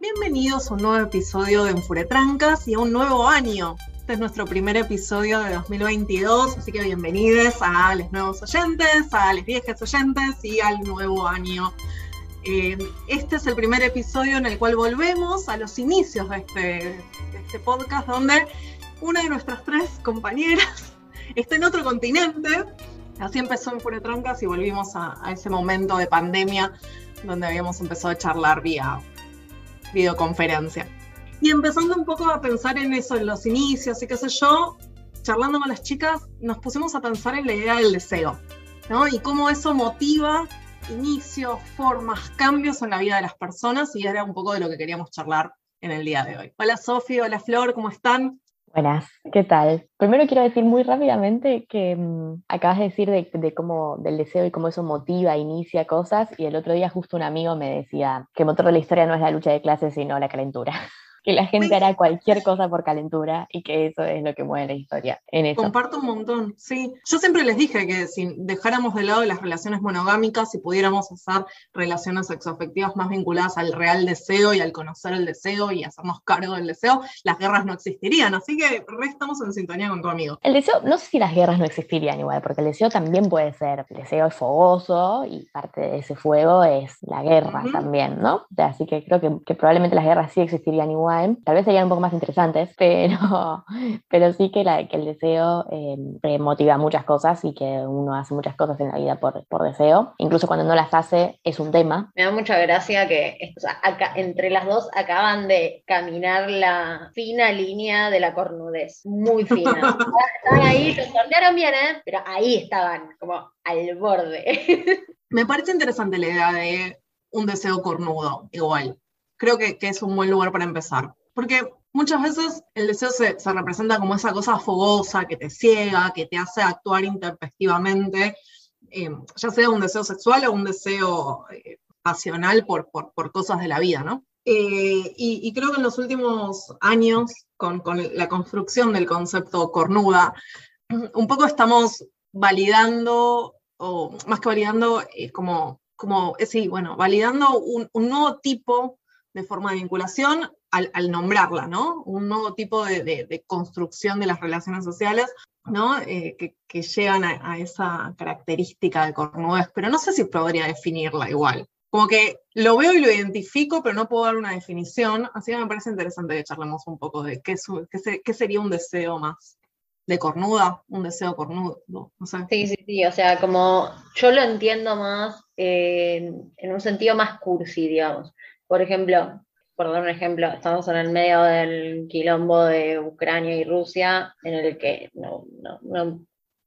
Bienvenidos a un nuevo episodio de Enfuretrancas y a un nuevo año. Este es nuestro primer episodio de 2022, así que bienvenidos a los nuevos oyentes, a los viejos oyentes y al nuevo año. Eh, este es el primer episodio en el cual volvemos a los inicios de este, este podcast, donde una de nuestras tres compañeras está en otro continente. Así empezó Enfuretrancas y volvimos a, a ese momento de pandemia donde habíamos empezado a charlar vía videoconferencia. Y empezando un poco a pensar en eso, en los inicios y qué sé yo, charlando con las chicas, nos pusimos a pensar en la idea del deseo, ¿no? Y cómo eso motiva inicios, formas, cambios en la vida de las personas y era un poco de lo que queríamos charlar en el día de hoy. Hola Sofi, hola Flor, ¿cómo están? Buenas, ¿qué tal? Primero quiero decir muy rápidamente que mmm, acabas de decir de, de, cómo del deseo y cómo eso motiva, inicia cosas, y el otro día justo un amigo me decía que el motor de la historia no es la lucha de clases, sino la calentura que la gente hará cualquier cosa por calentura y que eso es lo que mueve la historia. En eso. Comparto un montón, sí. Yo siempre les dije que si dejáramos de lado las relaciones monogámicas y pudiéramos hacer relaciones sexoafectivas más vinculadas al real deseo y al conocer el deseo y hacernos cargo del deseo, las guerras no existirían. Así que re estamos en sintonía con tu amigo. El deseo, no sé si las guerras no existirían igual, porque el deseo también puede ser, el deseo es fogoso y parte de ese fuego es la guerra uh -huh. también, ¿no? Así que creo que, que probablemente las guerras sí existirían igual tal vez serían un poco más interesantes, pero, pero sí que, la, que el deseo eh, motiva muchas cosas y que uno hace muchas cosas en la vida por, por, deseo. Incluso cuando no las hace es un tema. Me da mucha gracia que o sea, acá, entre las dos acaban de caminar la fina línea de la cornudez, muy fina. estaban ahí, lo sortearon bien, ¿eh? pero ahí estaban, como al borde. Me parece interesante la idea de un deseo cornudo, igual creo que, que, es un buen lugar para empezar. Porque muchas veces el deseo se, se, representa como esa cosa fogosa que te ciega, que te hace actuar intempestivamente, eh, ya sea un deseo sexual o un deseo eh, pasional por, por, por, cosas de la vida, ¿no? Eh, y, y, creo que en los últimos años, con, con la construcción del concepto cornuda, un poco estamos validando, o más que validando, como, como sí, bueno, validando un, un nuevo tipo de forma de vinculación al, nombrarla, ¿no? Un nuevo tipo de, construcción de las relaciones sociales, ¿no? Eh, que, llegan a, esa característica de cornudez, pero no sé si podría definirla igual. Como que lo veo y lo identifico, pero no puedo dar una definición, así que me parece interesante que charlemos un poco de qué, qué, se, qué sería un deseo más de cornuda, un deseo cornudo, no. Sí, sí, sí, o sea, como yo lo entiendo más eh, en un sentido más cursi, digamos. Por ejemplo, por dar un ejemplo, estamos en el medio del quilombo de Ucrania y Rusia, en el que no, no, no,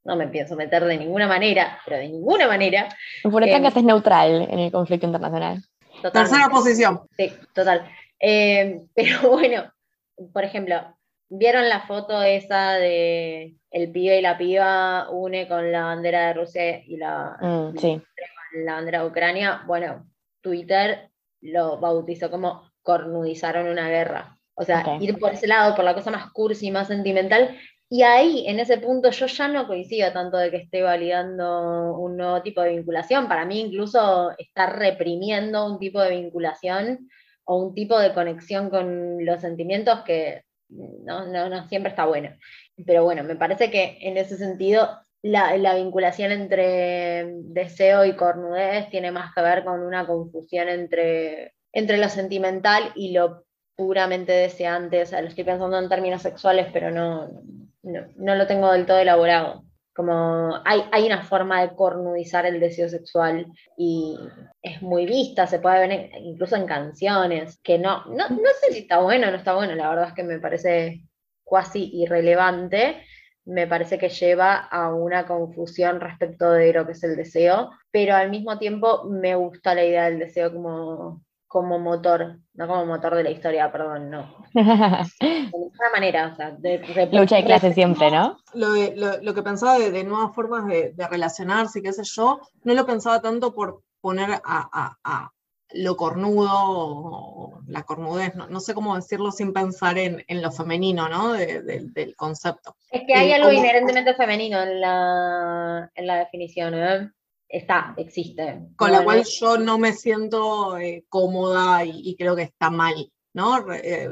no me pienso meter de ninguna manera, pero de ninguna manera. Por eh, es neutral en el conflicto internacional. Totalmente. Tercera posición. Sí, total. Eh, pero bueno, por ejemplo, ¿vieron la foto esa de el pibe y la piba une con la bandera de Rusia y la, mm, sí. la bandera de Ucrania? Bueno, Twitter lo bautizó como cornudizaron una guerra. O sea, okay. ir por ese lado, por la cosa más cursi, más sentimental. Y ahí, en ese punto, yo ya no coincido tanto de que esté validando un nuevo tipo de vinculación. Para mí, incluso está reprimiendo un tipo de vinculación o un tipo de conexión con los sentimientos que no, no, no siempre está bueno. Pero bueno, me parece que en ese sentido la, la, vinculación entre deseo y cornudez tiene más que ver con una confusión entre, entre lo sentimental y lo puramente deseante. O sea, lo estoy pensando en términos sexuales, pero no, no, no lo tengo del todo elaborado. Como hay, hay, una forma de cornudizar el deseo sexual y es muy vista, se puede ver incluso en canciones, que no, no, no sé si está bueno o no está bueno, la verdad es que me parece cuasi irrelevante, me parece que lleva a una confusión respecto de lo que es el deseo, pero al mismo tiempo me gusta la idea del deseo como, como motor, no como motor de la historia, perdón, no. de alguna manera, o sea, de, de, lucha de clase siempre, ¿no? Lo, de, lo, lo que pensaba de, de nuevas formas de, relacionarse, qué sé yo, no lo pensaba tanto por poner a, a, a lo cornudo o la cornudez, no, no, sé cómo decirlo sin pensar en, en lo femenino, ¿no? De, de, del concepto. Es que hay eh, algo como... inherentemente femenino en la, en la definición, ¿eh? Está, existe. Con la cual yo no me siento eh, cómoda y, y, creo que está mal ¿no? Eh,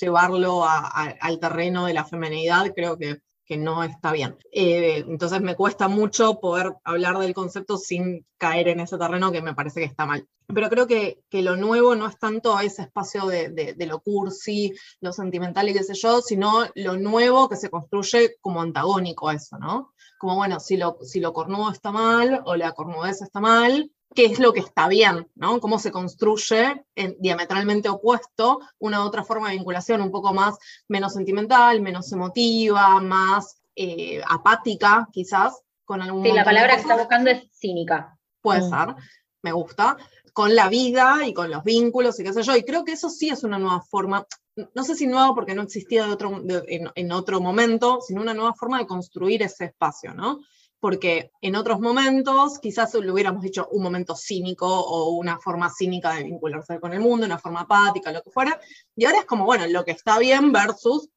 llevarlo al terreno de la feminidad creo que, no está bien. Eh, entonces me cuesta mucho poder hablar del concepto sin caer en ese terreno que me parece que está mal. Pero creo que, lo nuevo no es tanto ese espacio de, lo cursi, lo sentimental y qué sé yo, sino lo nuevo que se construye como antagónico a eso, ¿no? Como bueno, si lo, si lo cornudo está mal o la cornudez está mal, qué es lo que está bien, ¿no? Cómo se construye en, diametralmente opuesto una otra forma de vinculación, un poco más, menos sentimental, menos emotiva, más eh, apática, quizás, con algún Sí, la palabra que está buscando es cínica. Puede mm. ser, me gusta, con la vida y con los vínculos y qué sé yo, y creo que eso sí es una nueva forma, no sé si nueva porque no existía de otro, en, en otro momento, sino una nueva forma de construir ese espacio, ¿no? Porque en otros momentos quizás le hubiéramos dicho un momento cínico o una forma cínica de vincularse con el mundo, una forma apática, lo que fuera, y ahora es como, bueno, lo que está bien versus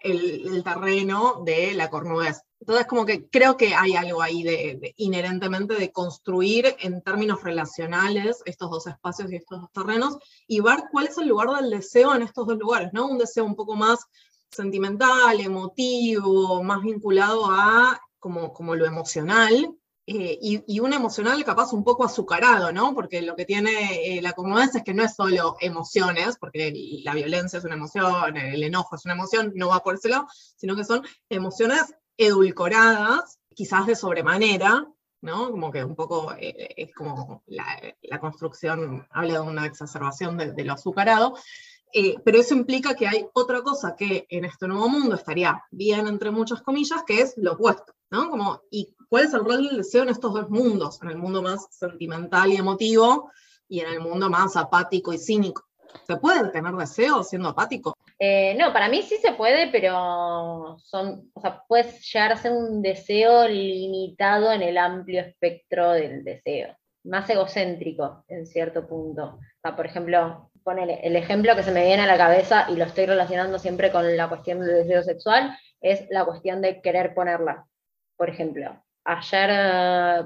el, terreno de la cornudez. Entonces, como que creo que hay algo ahí de, inherentemente de construir en términos relacionales estos dos espacios y estos dos terrenos y ver cuál es el lugar del deseo en estos dos lugares, ¿no? Un deseo un poco más sentimental, emotivo, más vinculado a como, lo emocional, eh, y, un emocional capaz un poco azucarado, ¿no? Porque lo que tiene eh, la conmovencia es que no es solo emociones, porque la violencia es una emoción, el enojo es una emoción, no va por ese sino que son emociones edulcoradas, quizás de sobremanera, ¿no? Como que un poco eh, es como la, construcción habla de una exacerbación de lo azucarado, pero eso implica que hay otra cosa que en este nuevo mundo estaría bien, entre muchas comillas, que es lo opuesto, ¿no? ¿y cuál es el rol del deseo en estos dos mundos? En el mundo más sentimental y emotivo y en el mundo más apático y cínico. ¿Se puede tener deseo siendo apático? Eh, no, para mí sí se puede, pero son, o sea, puedes llegar a ser un deseo limitado en el amplio espectro del deseo, más egocéntrico en cierto punto. O sea, por ejemplo, ponele, el ejemplo que se me viene a la cabeza y lo estoy relacionando siempre con la cuestión del deseo sexual, es la cuestión de querer ponerla. Por ejemplo, ayer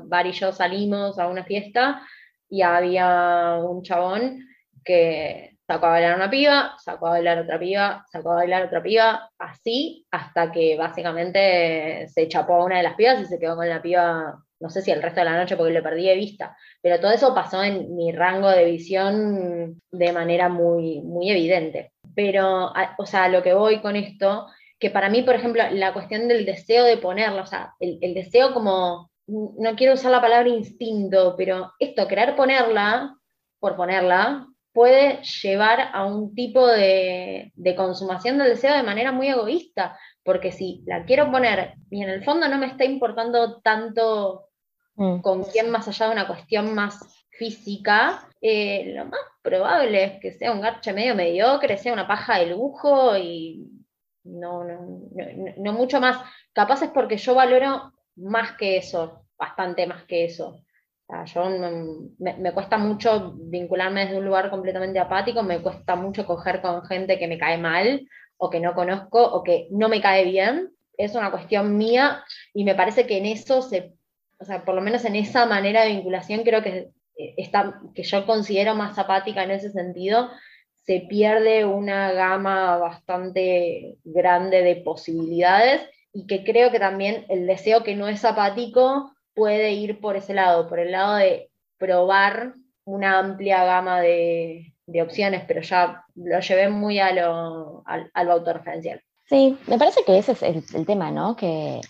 uh, y yo salimos a una fiesta y había un chabón que sacó a bailar una piba, sacó a bailar otra piba, sacó a bailar otra piba, así hasta que básicamente se chapó a una de las pibas y se quedó con la piba no sé si el resto de la noche porque lo perdí de vista, pero todo eso pasó en mi rango de visión de manera muy, muy evidente. Pero, o sea, lo que voy con esto, que para mí, por ejemplo, la cuestión del deseo de ponerlo, o sea, el, deseo como, no quiero usar la palabra instinto, pero esto, querer ponerla, por ponerla, puede llevar a un tipo de, de consumación del deseo de manera muy egoísta, porque si la quiero poner y en el fondo no me está importando tanto Mm. con quién más allá de una cuestión más física, eh, lo más probable es que sea un garche medio mediocre, sea una paja de lujo y no, no, mucho más. Capaz es porque yo valoro más que eso, bastante más que eso. yo me, cuesta mucho vincularme desde un lugar completamente apático, me cuesta mucho coger con gente que me cae mal o que no conozco o que no me cae bien. Es una cuestión mía y me parece que en eso se o sea, por lo menos en esa manera de vinculación creo que, está, que yo considero más apática en ese sentido, se pierde una gama bastante grande de posibilidades y que creo que también el deseo que no es apático puede ir por ese lado, por el lado de probar una amplia gama de, opciones, pero ya lo llevé muy a lo, al, autorreferencial. Sí, me parece que ese es el, el tema, ¿no? Que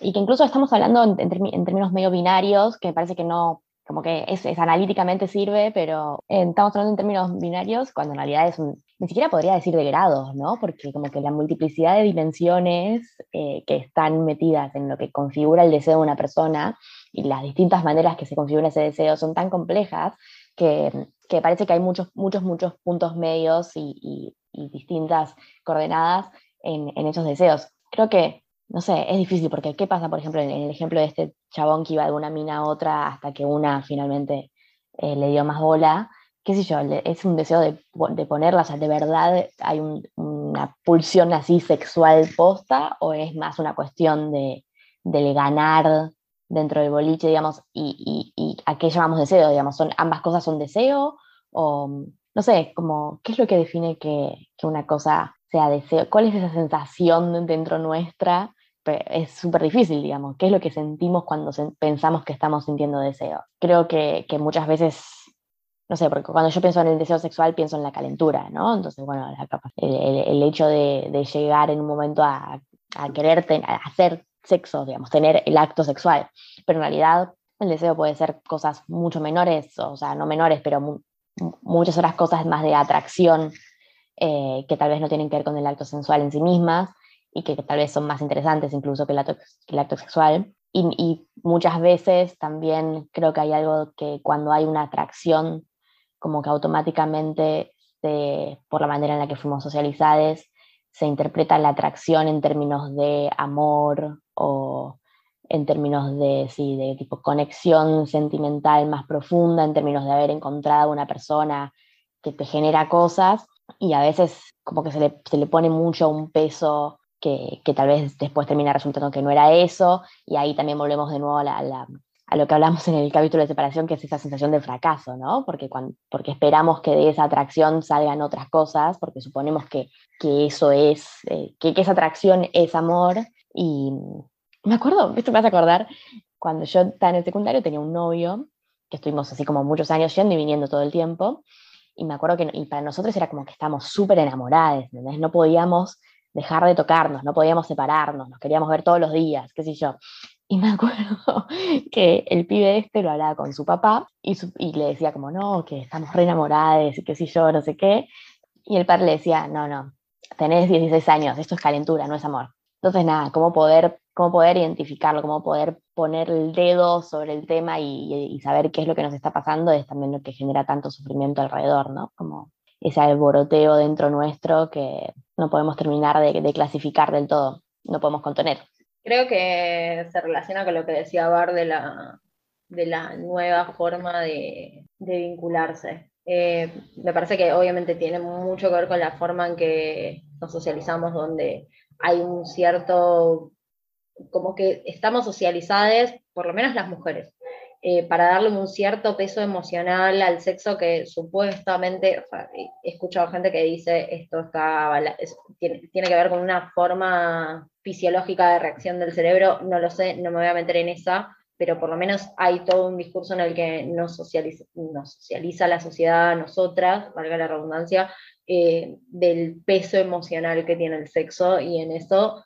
y que incluso estamos hablando en, términos medio binarios, que me parece que no, como que es, analíticamente sirve, pero eh, estamos hablando en términos binarios cuando en realidad es un, ni siquiera podría decir de grados, ¿no? Porque como que la multiplicidad de dimensiones eh, que están metidas en lo que configura el deseo de una persona y las distintas maneras que se configura ese deseo son tan complejas que, que parece que hay muchos, muchos, muchos puntos medios y, y, distintas coordenadas en, en esos deseos. Creo que no sé, es difícil porque ¿qué pasa, por ejemplo, en, el ejemplo de este chabón que iba de una mina a otra hasta que una finalmente eh, le dio más bola? ¿Qué sé yo? Es un deseo de, de ponerla, o sea, ¿de verdad hay una pulsión así sexual posta o es más una cuestión de, del ganar dentro del boliche, digamos, y, y, y, a qué llamamos deseo, digamos, ¿son, ambas cosas son deseo o, no sé, como, ¿qué es lo que define que, que una cosa sea deseo? ¿Cuál es esa sensación dentro nuestra? Es súper difícil, digamos. ¿Qué es lo que sentimos cuando pensamos que estamos sintiendo deseo? Creo que, muchas veces no sé, porque cuando yo pienso en el deseo sexual pienso en la calentura, ¿no? Entonces, bueno, el, el, hecho de, llegar en un momento a, a querer hacer sexo, digamos, tener el acto sexual, pero en realidad el deseo puede ser cosas mucho menores, o sea, no menores, pero muchas otras cosas más de atracción eh, que tal vez no tienen que ver con el acto sensual en sí mismas y que, tal vez son más interesantes incluso que el acto, el acto sexual. Y, y, muchas veces también creo que hay algo que cuando hay una atracción, como que automáticamente, por la manera en la que fuimos socializados, se interpreta la atracción en términos de amor o en términos de, sí, de tipo conexión sentimental más profunda, en términos de haber encontrado una persona que te genera cosas y a veces como que se le, se le pone mucho un peso que, que, tal vez después termina resultando que no era eso y ahí también volvemos de nuevo a, la, a, lo que hablamos en el capítulo de separación, que es esa sensación de fracaso, ¿no? Porque, cuando, porque esperamos que de esa atracción salgan otras cosas, porque suponemos que, que eso es, eh, que, que esa atracción es amor y, me acuerdo, esto me hace acordar, cuando yo estaba en el secundario tenía un novio, que estuvimos así como muchos años yendo y viniendo todo el tiempo, y me acuerdo que y para nosotros era como que estábamos súper enamorados, no podíamos dejar de tocarnos, no podíamos separarnos, nos queríamos ver todos los días, qué sé yo. Y me acuerdo que el pibe este lo hablaba con su papá y, y le decía como, no, que estamos re enamorados y qué sé yo, no sé qué. Y el padre le decía, no, no, tenés 16 años, esto es calentura, no es amor. Entonces, nada, cómo poder cómo poder identificarlo, cómo poder poner el dedo sobre el tema y, saber qué es lo que nos está pasando es también lo que genera tanto sufrimiento alrededor, ¿no? Como ese alboroteo dentro nuestro que no podemos terminar de, clasificar del todo, no podemos contener. Creo que se relaciona con lo que decía Bar de la, nueva forma de, vincularse. Eh, me parece que obviamente tiene mucho que ver con la forma en que nos socializamos, donde hay un cierto como que estamos socializadas, por lo menos las mujeres, eh, para darle un cierto peso emocional al sexo que supuestamente, he escuchado gente que dice esto está, tiene, que ver con una forma fisiológica de reacción del cerebro, no lo sé, no me voy a meter en esa, pero por lo menos hay todo un discurso en el que nos socializa, nos socializa la sociedad, nosotras, valga la redundancia, eh, del peso emocional que tiene el sexo y en eso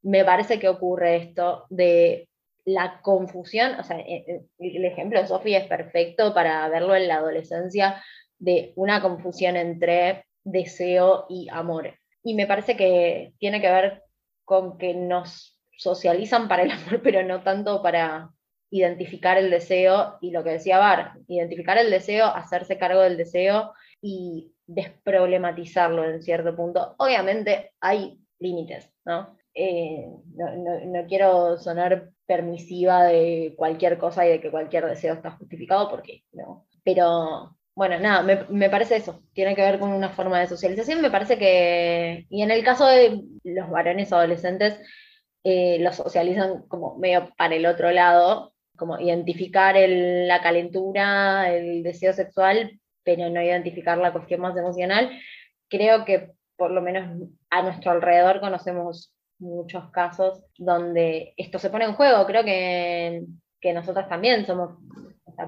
me parece que ocurre esto de la confusión, o sea, eh, eh, el ejemplo de Sofía es perfecto para verlo en la adolescencia, de una confusión entre deseo y amor. Y me parece que tiene que ver con que nos socializan para el amor, pero no tanto para identificar el deseo y lo que decía Bar, identificar el deseo, hacerse cargo del deseo y desproblematizarlo en cierto punto. Obviamente hay límites, ¿no? Eh, no, quiero sonar permisiva de cualquier cosa y de que cualquier deseo está justificado, porque no. Pero bueno, nada, me, parece eso, tiene que ver con una forma de socialización, me parece que, y en el caso de los varones adolescentes, eh, los socializan como medio para el otro lado, como identificar la calentura, el deseo sexual, pero no identificar la cuestión más emocional. Creo que por lo menos a nuestro alrededor conocemos muchos casos donde esto se pone en juego. Creo que, que nosotras también somos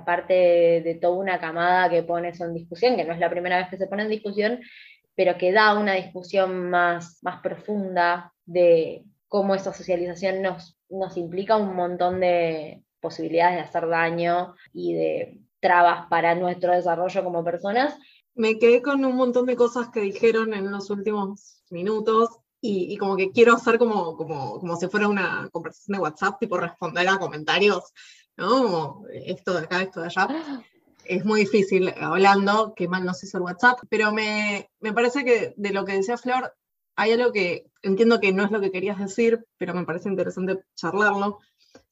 parte de, toda una camada que pone eso en discusión, que no es la primera vez que se pone en discusión, pero que da una discusión más, más profunda de cómo esa socialización nos, nos implica un montón de posibilidades de hacer daño y de trabas para nuestro desarrollo como personas. Me quedé con un montón de cosas que dijeron en los últimos minutos y, como que quiero hacer como, como, como si fuera una conversación de WhatsApp, tipo responder a comentarios, ¿no? Como esto de acá, esto de allá. Es muy difícil hablando, que mal no se hizo el WhatsApp, pero me, me parece que de lo que decía Flor, hay algo que entiendo que no es lo que querías decir, pero me parece interesante charlarlo,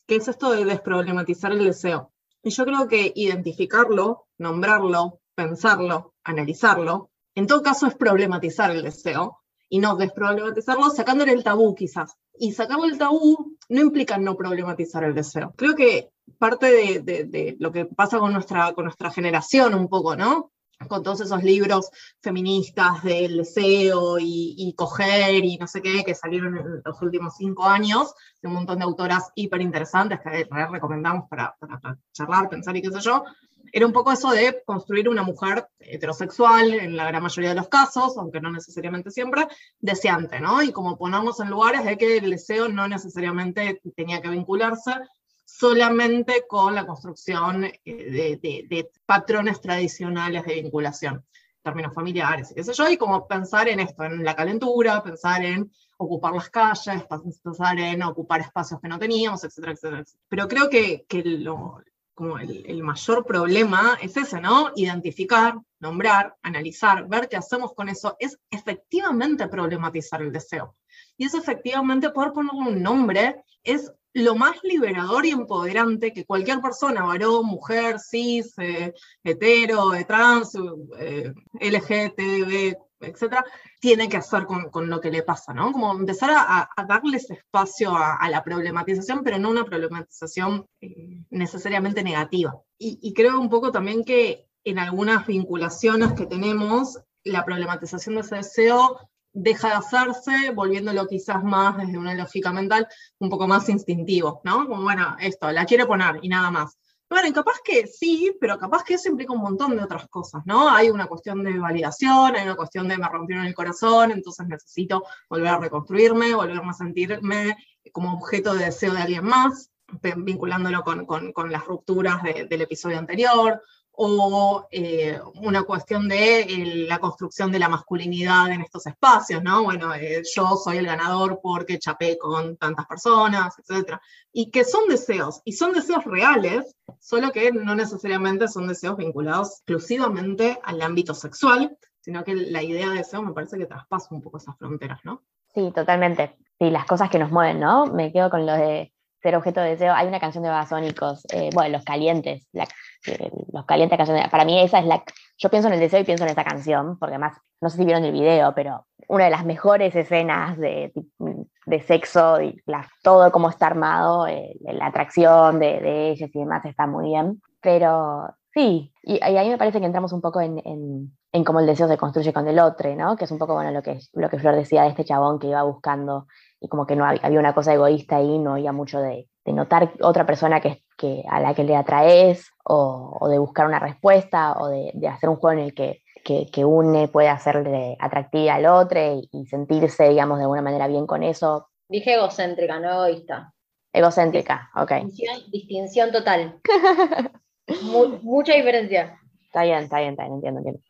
que es esto de desproblematizar el deseo. Y yo creo que identificarlo, nombrarlo, pensarlo, analizarlo, en todo caso es problematizar el deseo, y no desproblematizarlo, sacándole el tabú quizás. Y sacarle el tabú no implica no problematizar el deseo. Creo que parte de, lo que pasa con nuestra, con nuestra generación un poco, ¿no? con todos esos libros feministas del deseo y, coger y no sé qué, que salieron en los últimos cinco años, de un montón de autoras hiper interesantes que recomendamos para, para, charlar, pensar y qué sé yo, era un poco eso de construir una mujer heterosexual, en la gran mayoría de los casos, aunque no necesariamente siempre, deseante, ¿no? Y como ponernos en lugares de que el deseo no necesariamente tenía que vincularse solamente con la construcción eh, de, patrones tradicionales de vinculación, términos familiares, qué sé yo, y como pensar en esto, en la calentura, pensar en ocupar las calles, pensar en ocupar espacios que no teníamos, etcétera, etcétera. Pero creo que, que lo, como el, mayor problema es ese, ¿no? Identificar, nombrar, analizar, ver qué hacemos con eso, es efectivamente problematizar el deseo. Y es efectivamente poder ponerle un nombre, es lo más liberador y empoderante que cualquier persona, varón, mujer, cis, eh, hetero, trans, eh, LGTB, etcétera, tiene que hacer con, lo que le pasa, ¿no? Como empezar a, darles espacio a, la problematización, pero no una problematización eh, necesariamente negativa. Y, creo un poco también que en algunas vinculaciones que tenemos, la problematización de ese deseo deja de hacerse, volviéndolo quizás más desde una lógica mental un poco más instintivo, ¿no? Como, bueno, esto, la quiero poner y nada más. Bueno, capaz que sí, pero capaz que eso implica un montón de otras cosas, ¿no? Hay una cuestión de validación, hay una cuestión de me rompieron el corazón, entonces necesito volver a reconstruirme, volverme a sentirme como objeto de deseo de alguien más, vinculándolo con, las rupturas del episodio anterior, o eh, una cuestión de la construcción de la masculinidad en estos espacios, ¿no? Bueno, eh, yo soy el ganador porque chapé con tantas personas, etc. Y que son deseos, y son deseos reales, solo que no necesariamente son deseos vinculados exclusivamente al ámbito sexual, sino que la idea de deseo me parece que traspasa un poco esas fronteras, ¿no? Sí, totalmente. Sí, las cosas que nos mueven, ¿no? Me quedo con lo de ser objeto de deseo. Hay una canción de Babasónicos, eh, bueno, Los Calientes, eh, Los Calientes canciones. Para mí esa es la... Yo pienso en el deseo y pienso en esa canción, porque además, no sé si vieron el video, pero una de las mejores escenas de, de sexo y todo cómo está armado, eh, la atracción de, de, ellos y demás está muy bien. Pero sí, y, ahí me parece que entramos un poco en, en, en, cómo el deseo se construye con el otro, ¿no? Que es un poco bueno lo que, lo que Flor decía de este chabón que iba buscando y como que no había, una cosa egoísta ahí, no había mucho de, notar otra persona que, que, a la que le atraes o, de buscar una respuesta o de, hacer un juego en el que, que, une puede hacerle atractiva al otro y, sentirse, digamos, de alguna manera bien con eso. Dije egocéntrica, no egoísta. Egocéntrica, ok. Distinción, total. mucha diferencia. Está bien, está bien, está bien, entiendo, entiendo.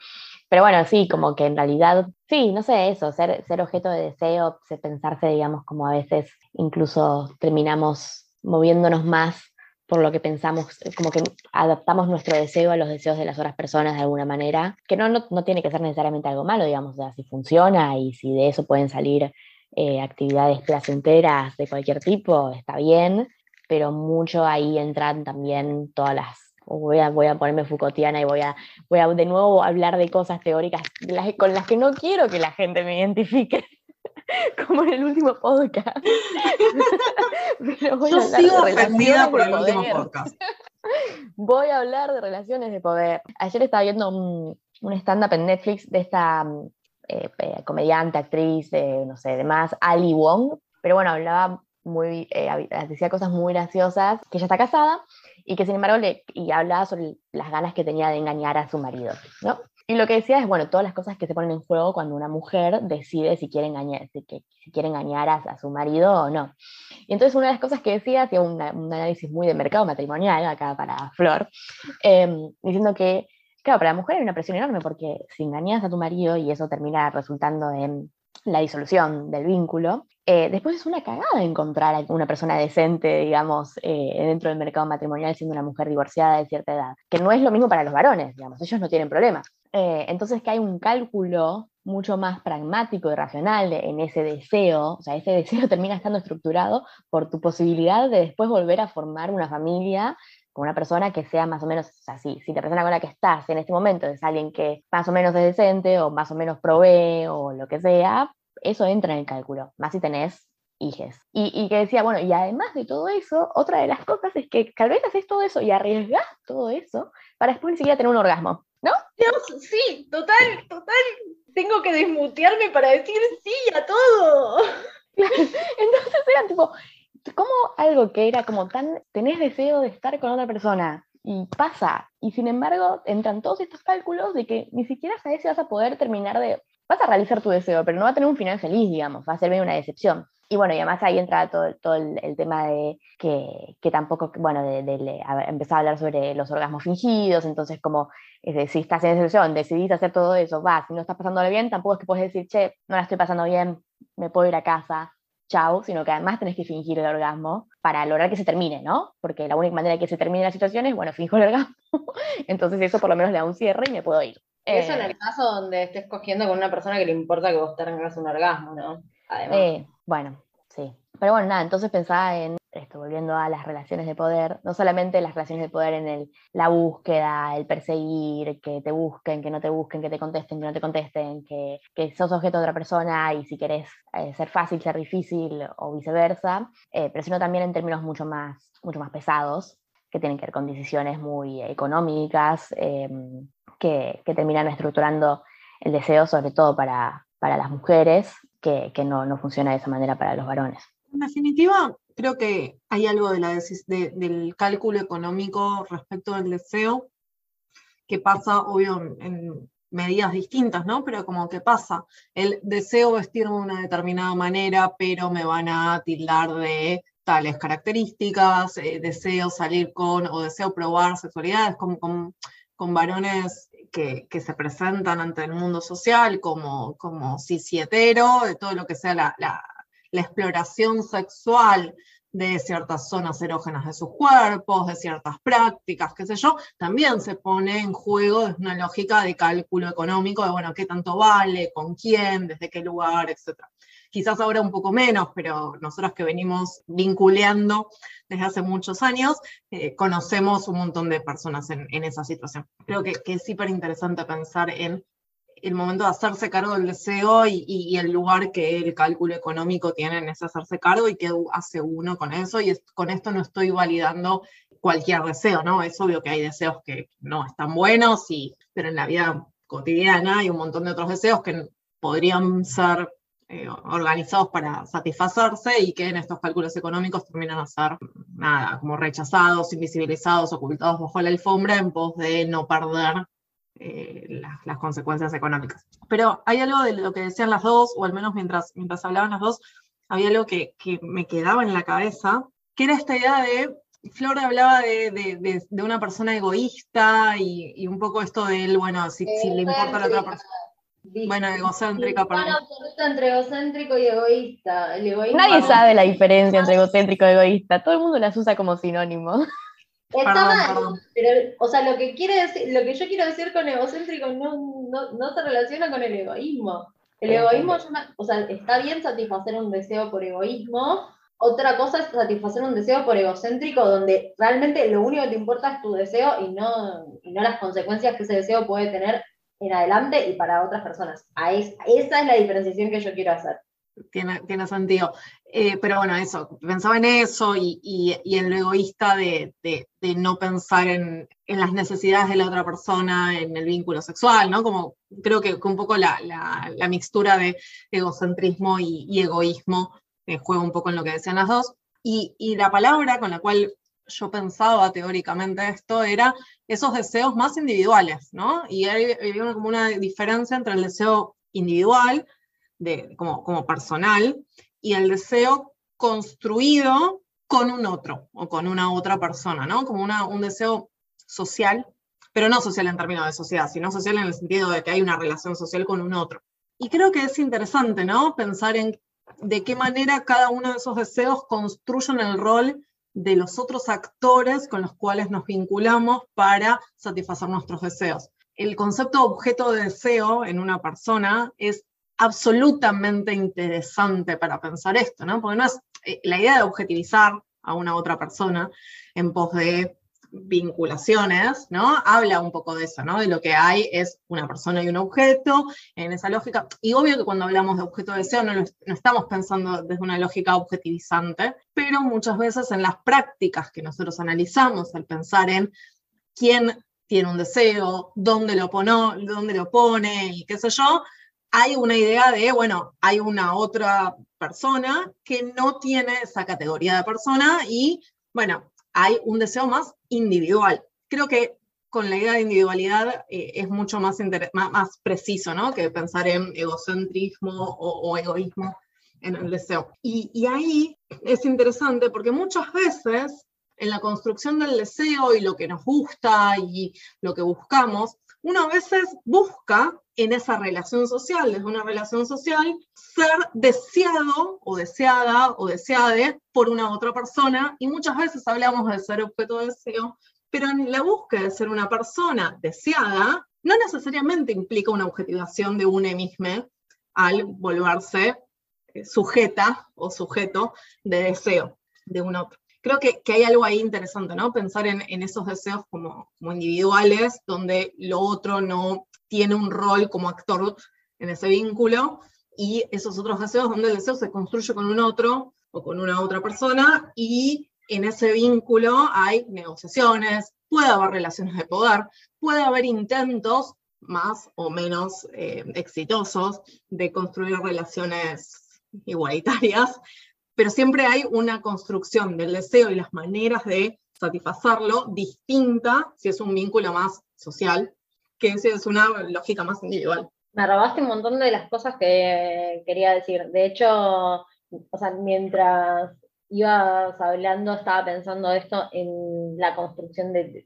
Pero bueno, sí, como que en realidad, sí, no sé, eso, ser, ser objeto de deseo, pensarse, digamos, como a veces incluso terminamos moviéndonos más por lo que pensamos, como que adaptamos nuestro deseo a los deseos de las otras personas de alguna manera, que no, no, tiene que ser necesariamente algo malo, digamos, o sea, si funciona y si de eso pueden salir eh, actividades placenteras de cualquier tipo, está bien, pero mucho ahí entran también todas las voy a, voy a ponerme Foucaultiana y voy a, voy a de nuevo hablar de cosas teóricas con las que no quiero que la gente me identifique, como en el último podcast. Yo sigo ofendida por el último podcast. Voy a hablar de relaciones de poder. Ayer estaba viendo un, un stand-up en Netflix de esta eh, eh, comediante, actriz, no sé, demás, Ali Wong, pero bueno, hablaba muy, eh, decía cosas muy graciosas, que ella está casada y que sin embargo le, y hablaba sobre las ganas que tenía de engañar a su marido, ¿no? Y lo que decía es, bueno, todas las cosas que se ponen en juego cuando una mujer decide si quiere engañar, si, quiere engañar a, su marido o no. Y entonces una de las cosas que decía, hacía un análisis muy de mercado matrimonial, acá para Flor, em, diciendo que, claro, para la mujer hay una presión enorme porque si engañas a tu marido y eso termina resultando en la disolución del vínculo, eh, después es una cagada encontrar a una persona decente, digamos, eh, dentro del mercado matrimonial siendo una mujer divorciada de cierta edad, que no es lo mismo para los varones, digamos, ellos no tienen problema. Eh, entonces que hay un cálculo mucho más pragmático y racional en ese deseo, o sea, ese deseo termina estando estructurado por tu posibilidad de después volver a formar una familia con una persona que sea más o menos, o sea, si, si la persona con la que estás en este momento es alguien que más o menos es decente o más o menos provee o lo que sea, eso entra en el cálculo, más si tenés hijes. Y, que decía, bueno, y además de todo eso, otra de las cosas es que tal vez haces todo eso y arriesgas todo eso para después ni siquiera tener un orgasmo. ¿No? Dios, sí, total, total. Tengo que desmutearme para decir sí a todo. Entonces era tipo, como algo que era como tan, tenés deseo de estar con otra persona y pasa, y sin embargo entran todos estos cálculos de que ni siquiera sabes si vas a poder terminar de, vas a realizar tu deseo, pero no va a tener un final feliz, digamos, va a ser bien una decepción. Y bueno, y además ahí entra todo, el, tema de que, tampoco, bueno, de, empezar a hablar sobre los orgasmos fingidos, entonces como si estás en decepción, decidiste hacer todo eso, vas, si no estás pasándolo bien, tampoco es que puedes decir, che, no la estoy pasando bien, me puedo ir a casa, chau, sino que además tenés que fingir el orgasmo para lograr que se termine, ¿no? Porque la única manera de que se termine la situación es, bueno, finjo el orgasmo, entonces eso por lo menos le da un cierre y me puedo ir. Eso en el eh, caso donde estés cogiendo con una persona que le importa que vos tengas un orgasmo, ¿no? Además. Eh, bueno, sí. Pero bueno, nada, entonces pensaba en esto, volviendo a las relaciones de poder, no solamente las relaciones de poder en el, la búsqueda, el perseguir, que te busquen, que no te busquen, que te contesten, que no te contesten, que, que sos objeto de otra persona y si querés eh, ser fácil, ser difícil o viceversa, eh, pero sino también en términos mucho más, mucho más pesados, que tienen que ver con decisiones muy económicas, em, que, que, terminan estructurando el deseo, sobre todo para, para las mujeres, que, que no, no funciona de esa manera para los varones. En definitiva, creo que hay algo del cálculo económico respecto al deseo que pasa, obvio, en medidas distintas, ¿no? Pero como que pasa, el deseo vestirme de una determinada manera, pero me van a tildar de tales características, eh, deseo salir con o deseo probar sexualidades con, con, varones que, se presentan ante el mundo social como, como cis hetero, de todo lo que sea la la exploración sexual de ciertas zonas erógenas de sus cuerpos, de ciertas prácticas, qué sé yo, también se pone en juego una lógica de cálculo económico de, bueno, qué tanto vale, con quién, desde qué lugar, etc. Quizás ahora un poco menos, pero nosotros que venimos vinculando desde hace muchos años, eh, conocemos un montón de personas en, esa situación. Creo que, es hiper interesante pensar en el momento de hacerse cargo del deseo y, el lugar que el cálculo económico tiene en ese hacerse cargo y qué hace uno con eso. Y con esto no estoy validando cualquier deseo, ¿no? Es obvio que hay deseos que no están buenos, y, pero en la vida cotidiana hay un montón de otros deseos que podrían ser eh, organizados para satisfacerse y que en estos cálculos económicos terminan a ser nada, como rechazados, invisibilizados, ocultados bajo la alfombra en pos de no perder eh, las, consecuencias económicas. Pero hay algo de lo que decían las dos, o al menos mientras, mientras hablaban las dos, había algo que, que me quedaba en la cabeza, que era esta idea de, Flor hablaba de, de, de, una persona egoísta y, y, un poco esto de él, bueno, si, si le importa a la otra persona. Bueno, egocéntrica, perdón. entre egocéntrico y egoísta. Nadie sabe la diferencia entre egocéntrico y egoísta. Todo el mundo las usa como sinónimo. Está mal, pero, o sea, lo que, quiere decir, lo que yo quiero decir con egocéntrico no, no, no se relaciona con el egoísmo. El egoísmo, o sea, está bien satisfacer un deseo por egoísmo, otra cosa es satisfacer un deseo por egocéntrico, donde realmente lo único que te importa es tu deseo y no, y no las consecuencias que ese deseo puede tener en adelante y para otras personas. esa es la diferenciación que yo quiero hacer tiene, tiene sentido. Eh, pero bueno, eso, pensaba en eso y, y, en lo egoísta de, de, no pensar en, en, las necesidades de la otra persona, en el vínculo sexual, ¿no? Como creo que, un poco la, la, la, mixtura de egocentrismo y, y egoísmo eh, juega un poco en lo que decían las dos. Y, y la palabra con la cual yo pensaba teóricamente esto era esos deseos más individuales, ¿no? Y hay, hay como una diferencia entre el deseo individual, de, como, como personal y el deseo construido con un otro o con una otra persona, ¿no? Como una, un deseo social, pero no social en términos de sociedad, sino social en el sentido de que hay una relación social con un otro. Y creo que es interesante, ¿no? Pensar en de qué manera cada uno de esos deseos construyen el rol de los otros actores con los cuales nos vinculamos para satisfacer nuestros deseos. El concepto objeto de deseo en una persona es absolutamente interesante para pensar esto, ¿no? Porque no es eh, la idea de objetivizar a una otra persona en pos de vinculaciones, ¿no? Habla un poco de eso, ¿no? De lo que hay es una persona y un objeto, en esa lógica. Y obvio que cuando hablamos de objeto de deseo no, no estamos pensando desde una lógica objetivizante, pero muchas veces en las prácticas que nosotros analizamos, al pensar en quién tiene un deseo, dónde lo, dónde lo pone y qué sé yo, hay una idea de, bueno, hay una otra persona que no tiene esa categoría de persona y, bueno, hay un deseo más individual. Creo que con la idea de individualidad eh, es mucho más, más, preciso, ¿no? Que pensar en egocentrismo o, egoísmo en el deseo. Y, y ahí es interesante porque muchas veces en la construcción del deseo y lo que nos gusta y lo que buscamos, uno a veces busca en esa relación social, desde una relación social, ser deseado o deseada o deseade por una otra persona y muchas veces hablamos de ser objeto de deseo, pero en la búsqueda de ser una persona deseada no necesariamente implica una objetivación de una misma al volverse sujeta o sujeto de deseo de un otro creo que, hay algo ahí interesante, ¿no? Pensar en, esos deseos como, individuales, donde lo otro no tiene un rol como actor en ese vínculo, y esos otros deseos donde el deseo se construye con un otro o con una otra persona, y en ese vínculo hay negociaciones, puede haber relaciones de poder, puede haber intentos más o menos eh, exitosos de construir relaciones igualitarias, pero siempre hay una construcción del deseo y las maneras de satisfacerlo distinta si es un vínculo más social que si es una lógica más individual. Me robaste un montón de las cosas que quería decir. De hecho, o sea, mientras ibas hablando, estaba pensando esto en la construcción de,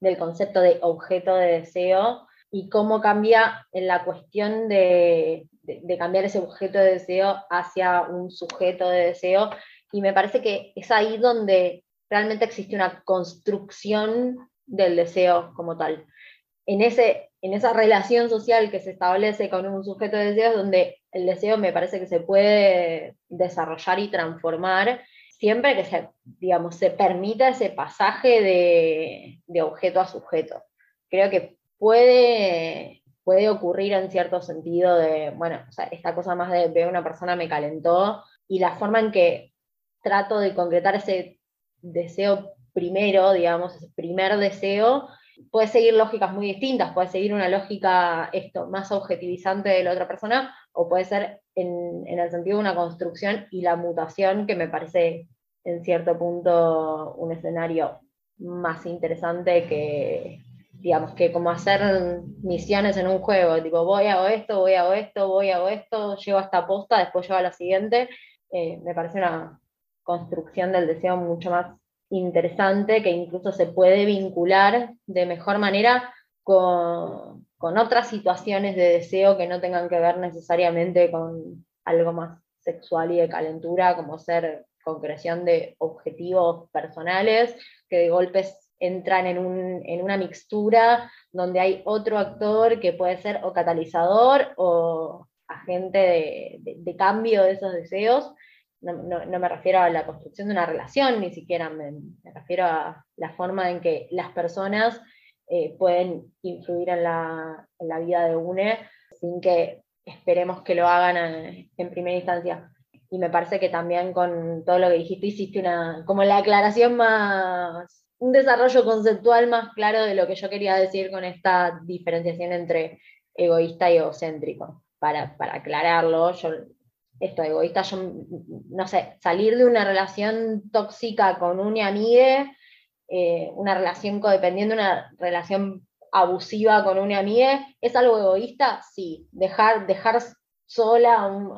del concepto de objeto de deseo y cómo cambia en la cuestión de, de, cambiar ese objeto de deseo hacia un sujeto de deseo. Y me parece que es ahí donde realmente existe una construcción del deseo como tal. En, ese, en esa relación social que se establece con un sujeto de deseo es donde el deseo me parece que se puede desarrollar y transformar siempre que se, digamos, se permita ese pasaje de, de objeto a sujeto. Creo que puede puede ocurrir en cierto sentido de, bueno, o sea, esta cosa más de ver una persona me calentó y la forma en que trato de concretar ese deseo primero, digamos, ese primer deseo, puede seguir lógicas muy distintas, puede seguir una lógica esto más objetivizante de la otra persona o puede ser en, en el sentido de una construcción y la mutación que me parece en cierto punto un escenario más interesante que, digamos, que como hacer misiones en un juego, tipo, voy, hago esto, voy, hago esto, voy, hago esto, llego a esta posta, después llego a la siguiente, eh, me parece una construcción del deseo mucho más interesante, que incluso se puede vincular de mejor manera con, con otras situaciones de deseo que no tengan que ver necesariamente con algo más sexual y de calentura, como ser concreción de objetivos personales, que de golpes entran en, un, en, una mixtura donde hay otro actor que puede ser o catalizador o agente de, de, cambio de esos deseos. No, no, me refiero a la construcción de una relación, ni siquiera me, refiero a la forma en que las personas eh, pueden influir en la, en la, vida de UNE sin que esperemos que lo hagan en, en primera instancia y me parece que también con todo lo que dijiste hiciste una, como la aclaración más un desarrollo conceptual más claro de lo que yo quería decir con esta diferenciación entre egoísta y egocéntrico. Para, para aclararlo, yo, esto egoísta, yo, no sé, salir de una relación tóxica con un amigue, eh, una relación codependiente, una relación abusiva con un amigue, ¿es algo egoísta? Sí. Dejar, dejar sola a, un,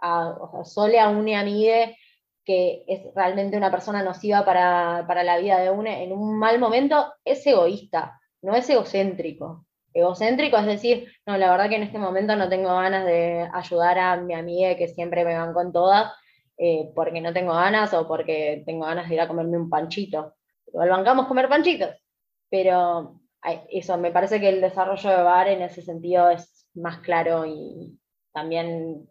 a, sola a un amigue que es realmente una persona nociva para, la vida de uno en un mal momento, es egoísta, no es egocéntrico. Egocéntrico es decir, no, la verdad que en este momento no tengo ganas de ayudar a mi amiga que siempre me van con todas, eh, porque no tengo ganas o porque tengo ganas de ir a comerme un panchito. Igual bancamos comer panchitos, pero eso, me parece que el desarrollo de bar en ese sentido es más claro y también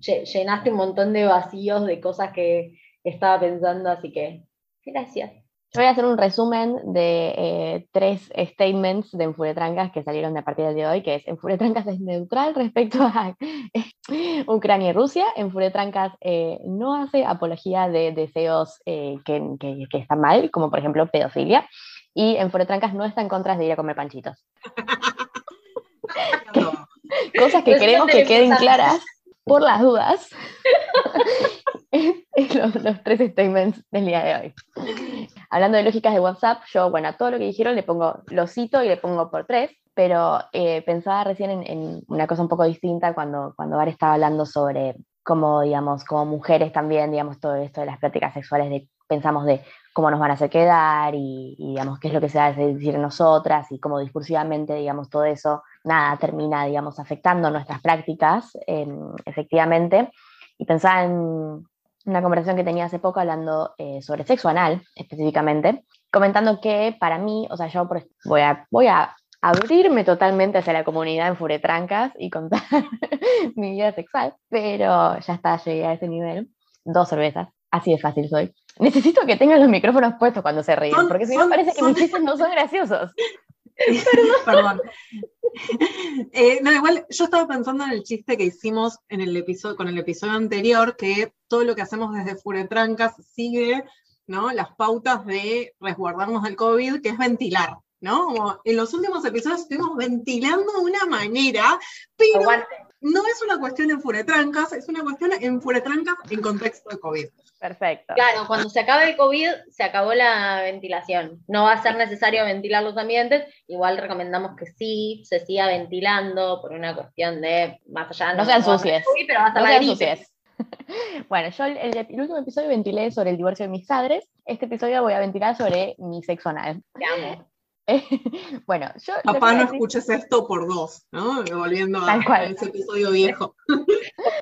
llenaste un montón de vacíos de cosas que estaba pensando, así que gracias. Yo voy a hacer un resumen de eh, tres statements de Enfuretrancas que salieron de a partir de hoy, que es Enfuretrancas es neutral respecto a Ucrania y Rusia, Enfuretrancas eh, no hace apología de deseos eh, que, que, están mal, como por ejemplo pedofilia, y en Trancas no está en contra de ir a comer panchitos. Cosas que queremos que queden claras por las dudas. los, tres statements del día de hoy. Hablando de lógicas de WhatsApp, yo, bueno, a todo lo que dijeron le pongo, lo cito y le pongo por tres, pero eh, pensaba recién en, una cosa un poco distinta cuando, cuando Bar estaba hablando sobre cómo, digamos, como mujeres también, digamos, todo esto de las prácticas sexuales, de, pensamos de cómo nos van a hacer quedar y, digamos, qué es lo que se va a decir nosotras y cómo discursivamente, digamos, todo eso, nada, termina, digamos, afectando nuestras prácticas, em, efectivamente. Y pensaba en una conversación que tenía hace poco hablando eh, sobre sexo anal, específicamente, comentando que para mí, o sea, yo voy a, voy a abrirme totalmente hacia la comunidad en Furetrancas y contar mi vida sexual, pero ya está, llegué a ese nivel. Dos cervezas, así de fácil soy. Necesito que tengan los micrófonos puestos cuando se ríen, porque si no parece que mis chistes no son graciosos. Perdón. Eh, no, igual yo estaba pensando en el chiste que hicimos en el episodio, con el episodio anterior, que todo lo que hacemos desde Furetrancas sigue ¿no? las pautas de resguardarnos del COVID, que es ventilar. ¿no? en los últimos episodios estuvimos ventilando de una manera, pero no es una cuestión en Furetrancas, es una cuestión en Furetrancas en contexto de COVID. Perfecto. Claro, cuando se acabe el COVID, se acabó la ventilación. No va a ser necesario ventilar los ambientes. Igual recomendamos que sí, se siga ventilando por una cuestión de más allá. No, sean sucias. pero va a no sean sucias. Bueno, yo el, último episodio ventilé sobre el divorcio de mis padres. Este episodio voy a ventilar sobre mi sexo anal. Te amo. bueno, yo. Papá, no escuches esto por dos, ¿no? Volviendo a, ese episodio viejo.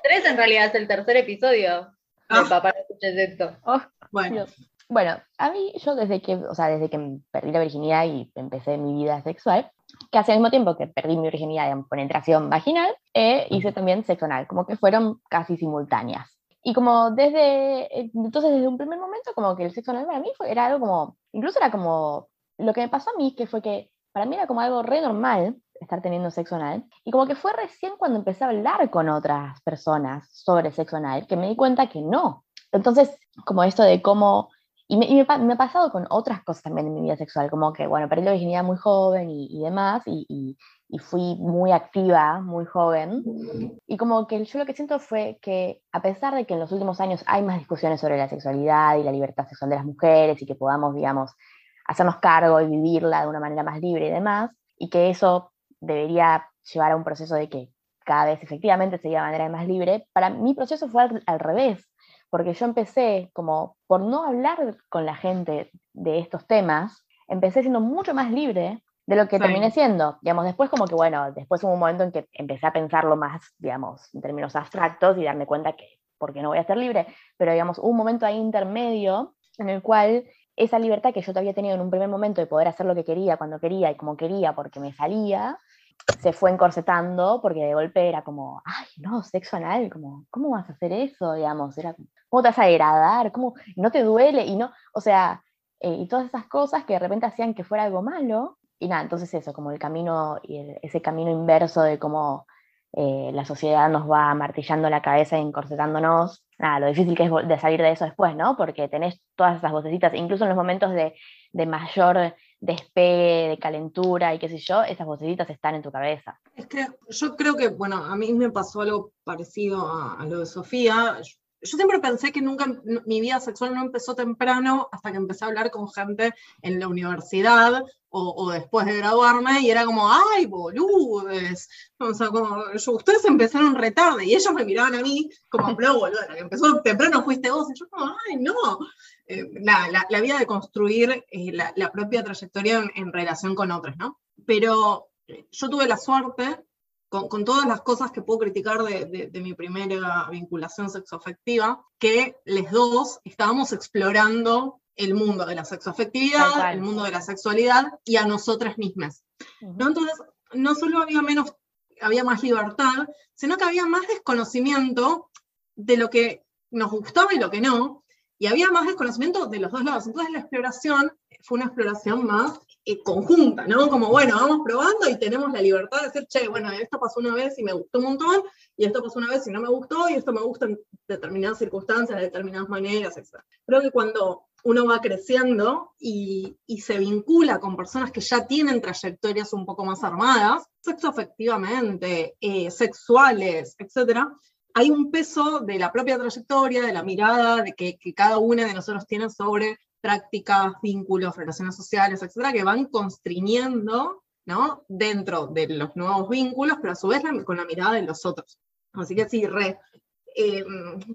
tres en realidad es el tercer episodio. Ah. Papá, no escuches esto. Oh, bueno. bueno, a mí, yo desde que, o sea, desde que perdí la virginidad y empecé mi vida sexual, que hace al mismo tiempo que perdí mi virginidad en penetración vaginal, eh, hice también sexo anal, como que fueron casi simultáneas. Y como desde, entonces desde un primer momento, como que el sexo anal para mí fue, era algo como, incluso era como lo que me pasó a mí que fue que para mí era como algo re normal estar teniendo sexo anal, y como que fue recién cuando empecé a hablar con otras personas sobre sexo anal que me di cuenta que no. Entonces, como esto de cómo, y me, me, ha pasado con otras cosas también en mi vida sexual, como que, bueno, perdí la virginidad muy joven y, y demás, y, y, y, fui muy activa, muy joven, y como que yo lo que siento fue que a pesar de que en los últimos años hay más discusiones sobre la sexualidad y la libertad sexual de las mujeres, y que podamos, digamos, hacernos cargo y vivirla de una manera más libre y demás, y que eso debería llevar a un proceso de que cada vez efectivamente se de manera más libre, para mi proceso fue al, revés, porque yo empecé como por no hablar con la gente de estos temas, empecé siendo mucho más libre de lo que terminé siendo. Digamos, después como que, bueno, después hubo un momento en que empecé a pensarlo más, digamos, en términos abstractos y darme cuenta que, porque no voy a ser libre, pero digamos, hubo un momento ahí intermedio en el cual esa libertad que yo te había tenido en un primer momento de poder hacer lo que quería, cuando quería y como quería, porque me salía, se fue encorsetando, porque de golpe era como, ay, no, sexo anal, como, ¿cómo vas a hacer eso? Digamos, era, ¿cómo te vas a degradar? ¿Cómo no te duele? Y no, o sea, eh, y todas esas cosas que de repente hacían que fuera algo malo, y nada, entonces eso, como el camino, ese camino inverso de cómo eh, la sociedad nos va martillando la cabeza y encorsetándonos, nada, lo difícil que es de salir de eso después, ¿no? Porque tenés todas esas vocecitas, incluso en los momentos de, de mayor despegue, de calentura y qué sé yo, esas vocecitas están en tu cabeza. Es que yo creo que, bueno, a mí me pasó algo parecido a, a lo de Sofía yo siempre pensé que nunca mi vida sexual no empezó temprano hasta que empecé a hablar con gente en la universidad o, después de graduarme y era como, ay, boludes. O sea, como, ustedes empezaron retarde y ellos me miraban a mí como, pero boludo, la que empezó temprano fuiste vos. Y yo como, ay, no. Eh, la, la, vida de construir eh, la, la, propia trayectoria en, en relación con otros, ¿no? Pero yo tuve la suerte con, todas las cosas que puedo criticar de, mi primera vinculación sexoafectiva, que les dos estábamos explorando el mundo de la sexoafectividad, el mundo de la sexualidad y a nosotras mismas. ¿no? Entonces, no solo había menos, había más libertad, sino que había más desconocimiento de lo que nos gustaba y lo que no, y había más desconocimiento de los dos lados. Entonces la exploración fue una exploración más eh, conjunta, ¿no? Como, bueno, vamos probando y tenemos la libertad de decir, che, bueno, esto pasó una vez y me gustó un montón, y esto pasó una vez y no me gustó, y esto me gusta en determinadas circunstancias, de determinadas maneras, etc. Creo que cuando uno va creciendo y, se vincula con personas que ya tienen trayectorias un poco más armadas, sexo efectivamente, eh, sexuales, etc., hay un peso de la propia trayectoria, de la mirada de que, cada una de nosotros tiene sobre prácticas, vínculos, relaciones sociales, etcétera, que van constriñendo ¿no? dentro de los nuevos vínculos, pero a su vez con la mirada de los otros. Así que sí, re. Eh,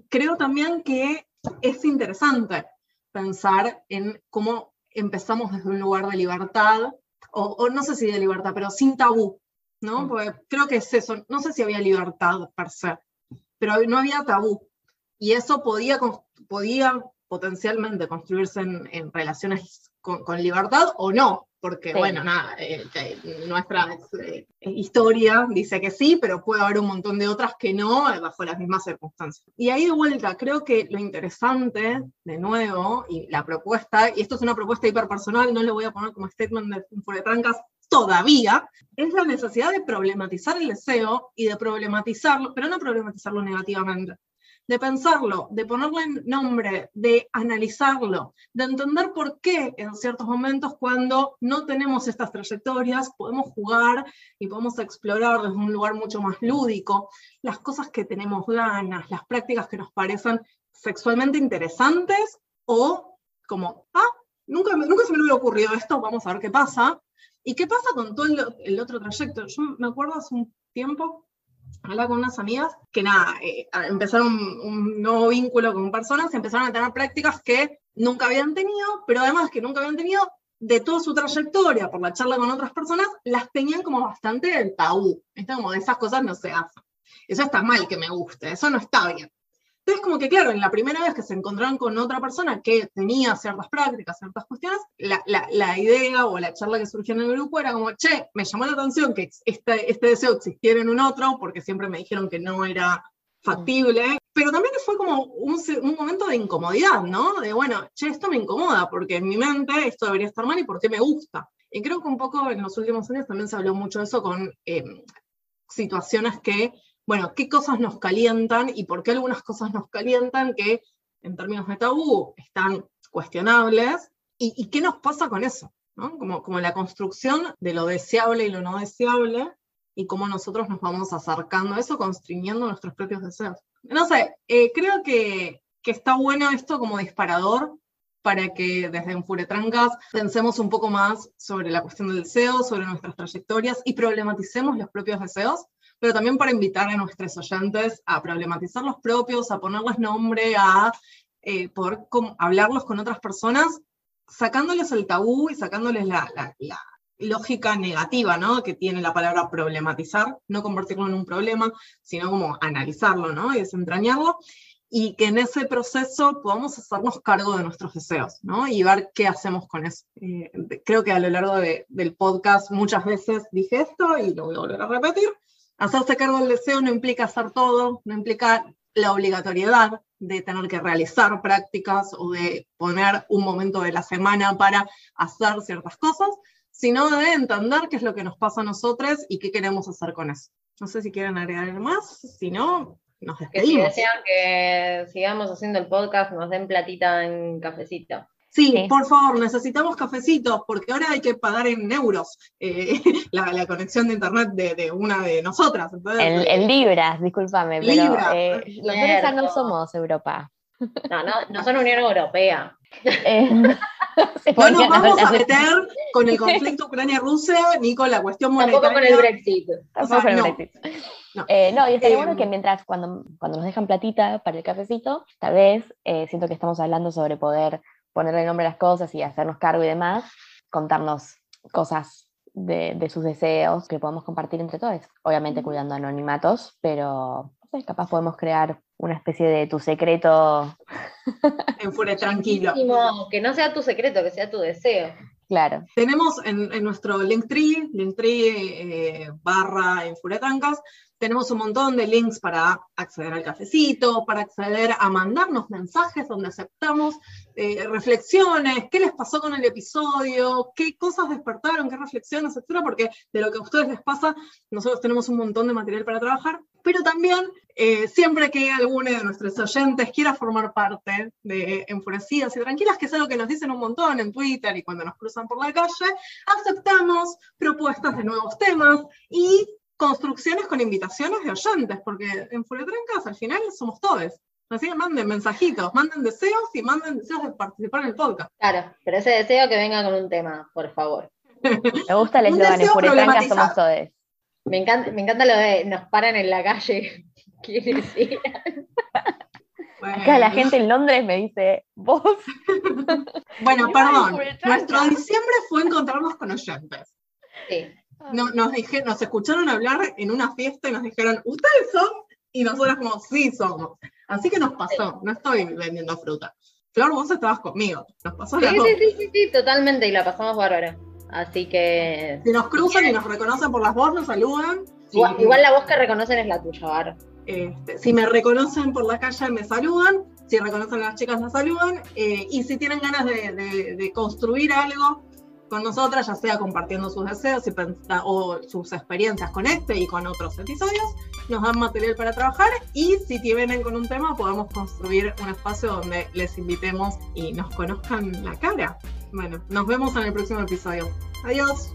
creo también que es interesante pensar en cómo empezamos desde un lugar de libertad, o, no sé si de libertad, pero sin tabú, ¿no? Mm. Porque creo que es eso, no sé si había libertad per se, pero no había tabú. Y eso podía, podía potencialmente construirse en, relaciones con, libertad o no, porque bueno, nada, eh, nuestra eh, historia dice que sí, pero puede haber un montón de otras que no, eh, bajo las mismas circunstancias. Y ahí de vuelta, creo que lo interesante, de nuevo, y la propuesta, y esto es una propuesta hiperpersonal, no le voy a poner como statement de trancas todavía, es la necesidad de problematizar el deseo y de problematizarlo, pero no problematizarlo negativamente, de pensarlo, de ponerle nombre, de analizarlo, de entender por qué en ciertos momentos cuando no tenemos estas trayectorias podemos jugar y podemos explorar desde un lugar mucho más lúdico las cosas que tenemos ganas, las prácticas que nos parecen sexualmente interesantes o como, ah, nunca, nunca se me hubiera ocurrido esto, vamos a ver qué pasa. ¿Y qué pasa con todo el, otro trayecto? Yo me acuerdo hace un tiempo, hablaba con unas amigas que nada, eh, empezaron un, nuevo vínculo con personas, empezaron a tener prácticas que nunca habían tenido, pero además que nunca habían tenido de toda su trayectoria por la charla con otras personas, las tenían como bastante del tabú. Como de esas cosas no se hacen. Eso está mal que me guste, eso no está bien. Entonces, como que claro, en la primera vez que se encontraron con otra persona que tenía ciertas prácticas, ciertas cuestiones, la, idea o la charla que surgió en el grupo era como, che, me llamó la atención que este, este deseo existiera en un otro, porque siempre me dijeron que no era factible, pero también fue como un, un, momento de incomodidad, ¿no? De, bueno, che, esto me incomoda, porque en mi mente esto debería estar mal y por qué me gusta. Y creo que un poco en los últimos años también se habló mucho de eso con eh, situaciones que bueno, qué cosas nos calientan y por qué algunas cosas nos calientan que en términos de tabú están cuestionables y, qué nos pasa con eso, ¿no? Como, como la construcción de lo deseable y lo no deseable y cómo nosotros nos vamos acercando a eso, constriñendo nuestros propios deseos. No sé, eh, creo que, que está bueno esto como disparador para que desde Enfuretrancas pensemos un poco más sobre la cuestión del deseo, sobre nuestras trayectorias y problematicemos los propios deseos pero también para invitar a nuestros oyentes a problematizar los propios, a ponerles nombre, a eh, poder hablarlos con otras personas, sacándoles el tabú y sacándoles la, lógica negativa ¿no? que tiene la palabra problematizar, no convertirlo en un problema, sino como analizarlo ¿no? y desentrañarlo, y que en ese proceso podamos hacernos cargo de nuestros deseos ¿no? y ver qué hacemos con eso. Eh, creo que a lo largo del podcast muchas veces dije esto y lo voy a volver a repetir, Hacerse cargo del deseo no implica hacer todo, no implica la obligatoriedad de tener que realizar prácticas o de poner un momento de la semana para hacer ciertas cosas, sino de entender qué es lo que nos pasa a nosotros y qué queremos hacer con eso. No sé si quieren agregar más, si no, nos despedimos. Que si desean que sigamos haciendo el podcast, nos den platita en cafecito. Sí, por favor, necesitamos cafecitos, porque ahora hay que pagar en euros eh, la, conexión de internet de, una de nosotras. en, libras, discúlpame, pero eh, nosotros no somos Europa. No, no, no son Unión Europea. Eh, no nos vamos a meter con el conflicto Ucrania-Rusia ni con la cuestión monetaria. Tampoco con el Brexit. no. no. y estaría bueno que mientras, cuando, cuando nos dejan platita para el cafecito, tal vez siento que estamos hablando sobre poder ponerle nombre a las cosas y hacernos cargo y demás, contarnos cosas de, sus deseos que podemos compartir entre todos, obviamente cuidando anonimatos, pero capaz podemos crear una especie de tu secreto. En fuera tranquilo. Que no sea tu secreto, que sea tu deseo. Claro. Tenemos en, nuestro Linktree, Linktree eh, barra en tenemos un montón de links para acceder al cafecito, para acceder a mandarnos mensajes donde aceptamos eh, reflexiones, qué les pasó con el episodio, qué cosas despertaron, qué reflexiones, etcétera, porque de lo que a ustedes les pasa, nosotros tenemos un montón de material para trabajar, pero también eh, siempre que alguno de nuestros oyentes quiera formar parte de Enfurecidas y Tranquilas, que es algo que nos dicen un montón en Twitter y cuando nos cruzan por la calle, aceptamos propuestas de nuevos temas y construcciones con invitaciones de oyentes, porque en Trancas al final somos todos. Así que manden mensajitos, manden deseos y manden deseos de participar en el podcast. Claro, pero ese deseo que venga con un tema, por favor. Me gusta el eslogan, en Trancas somos todos. Me encanta, me encanta lo de nos paran en la calle. Acá la gente en Londres me dice, vos. bueno, perdón. Nuestro diciembre fue encontrarnos con oyentes. Sí no, nos, dijeron, nos escucharon hablar en una fiesta y nos dijeron, ¿ustedes son? Y nosotros como, sí somos. Así que nos pasó, no estoy vendiendo fruta. Flor, vos estabas conmigo, nos pasó sí, sí, sí, sí, sí, totalmente, y la pasamos bárbara. Así que... Si nos cruzan y nos reconocen por las voz, nos saludan. Igual, la voz que reconocen es la tuya, Bar. Este, si me reconocen por la calle, me saludan. Si reconocen a las chicas, me saludan. Eh, y si tienen ganas de, de construir algo, con nosotras, ya sea compartiendo sus deseos o sus experiencias con este y con otros episodios. Nos dan material para trabajar y si te vienen con un tema, podemos construir un espacio donde les invitemos y nos conozcan la cara. Bueno, nos vemos en el próximo episodio. Adiós.